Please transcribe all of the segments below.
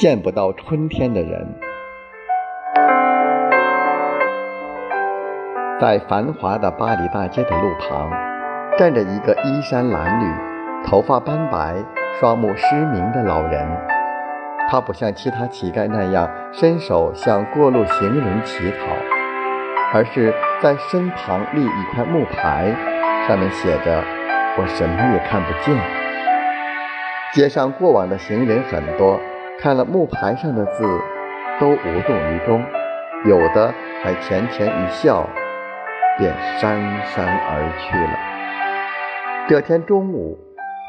见不到春天的人，在繁华的巴黎大街的路旁，站着一个衣衫褴褛、头发斑白、双目失明的老人。他不像其他乞丐那样伸手向过路行人乞讨，而是在身旁立一块木牌，上面写着：“我什么也看不见。”街上过往的行人很多。看了木牌上的字，都无动于衷，有的还甜甜一笑，便姗姗而去了。这天中午，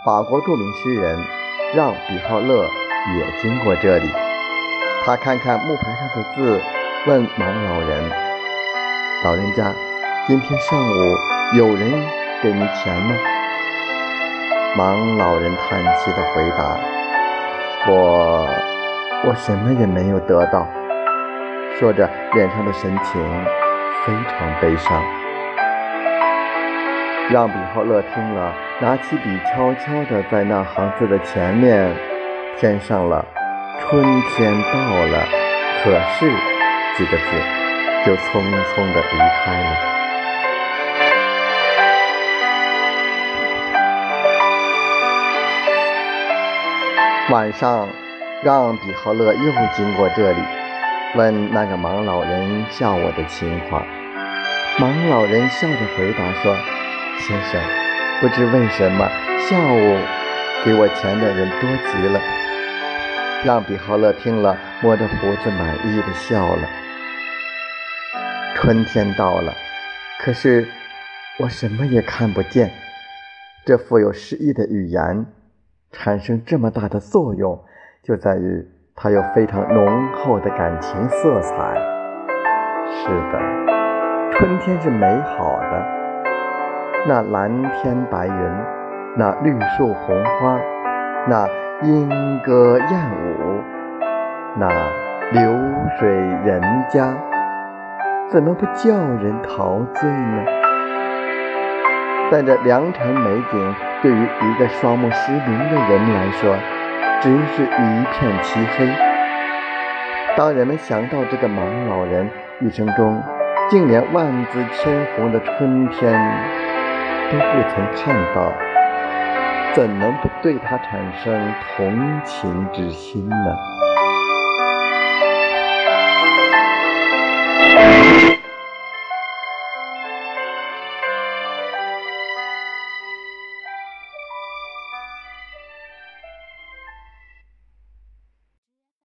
法国著名诗人让·比浩勒也经过这里，他看看木牌上的字，问盲老人：“老人家，今天上午有人给您钱吗？”盲老人叹气的回答。我，我什么也没有得到。说着，脸上的神情非常悲伤。让比浩勒听了，拿起笔，悄悄地在那行字的前面添上了“春天到了，可是”几个字，就匆匆地离开了。晚上，让比浩勒又经过这里，问那个盲老人下午的情况。盲老人笑着回答说：“先生，不知为什么下午给我钱的人多极了。”让比浩勒听了，摸着胡子满意的笑了。春天到了，可是我什么也看不见。这富有诗意的语言。产生这么大的作用，就在于它有非常浓厚的感情色彩。是的，春天是美好的，那蓝天白云，那绿树红花，那莺歌燕舞，那流水人家，怎么不叫人陶醉呢？但这良辰美景。对于一个双目失明的人来说，只是一片漆黑。当人们想到这个盲老人一生中竟连万紫千红的春天都不曾看到，怎能不对他产生同情之心呢？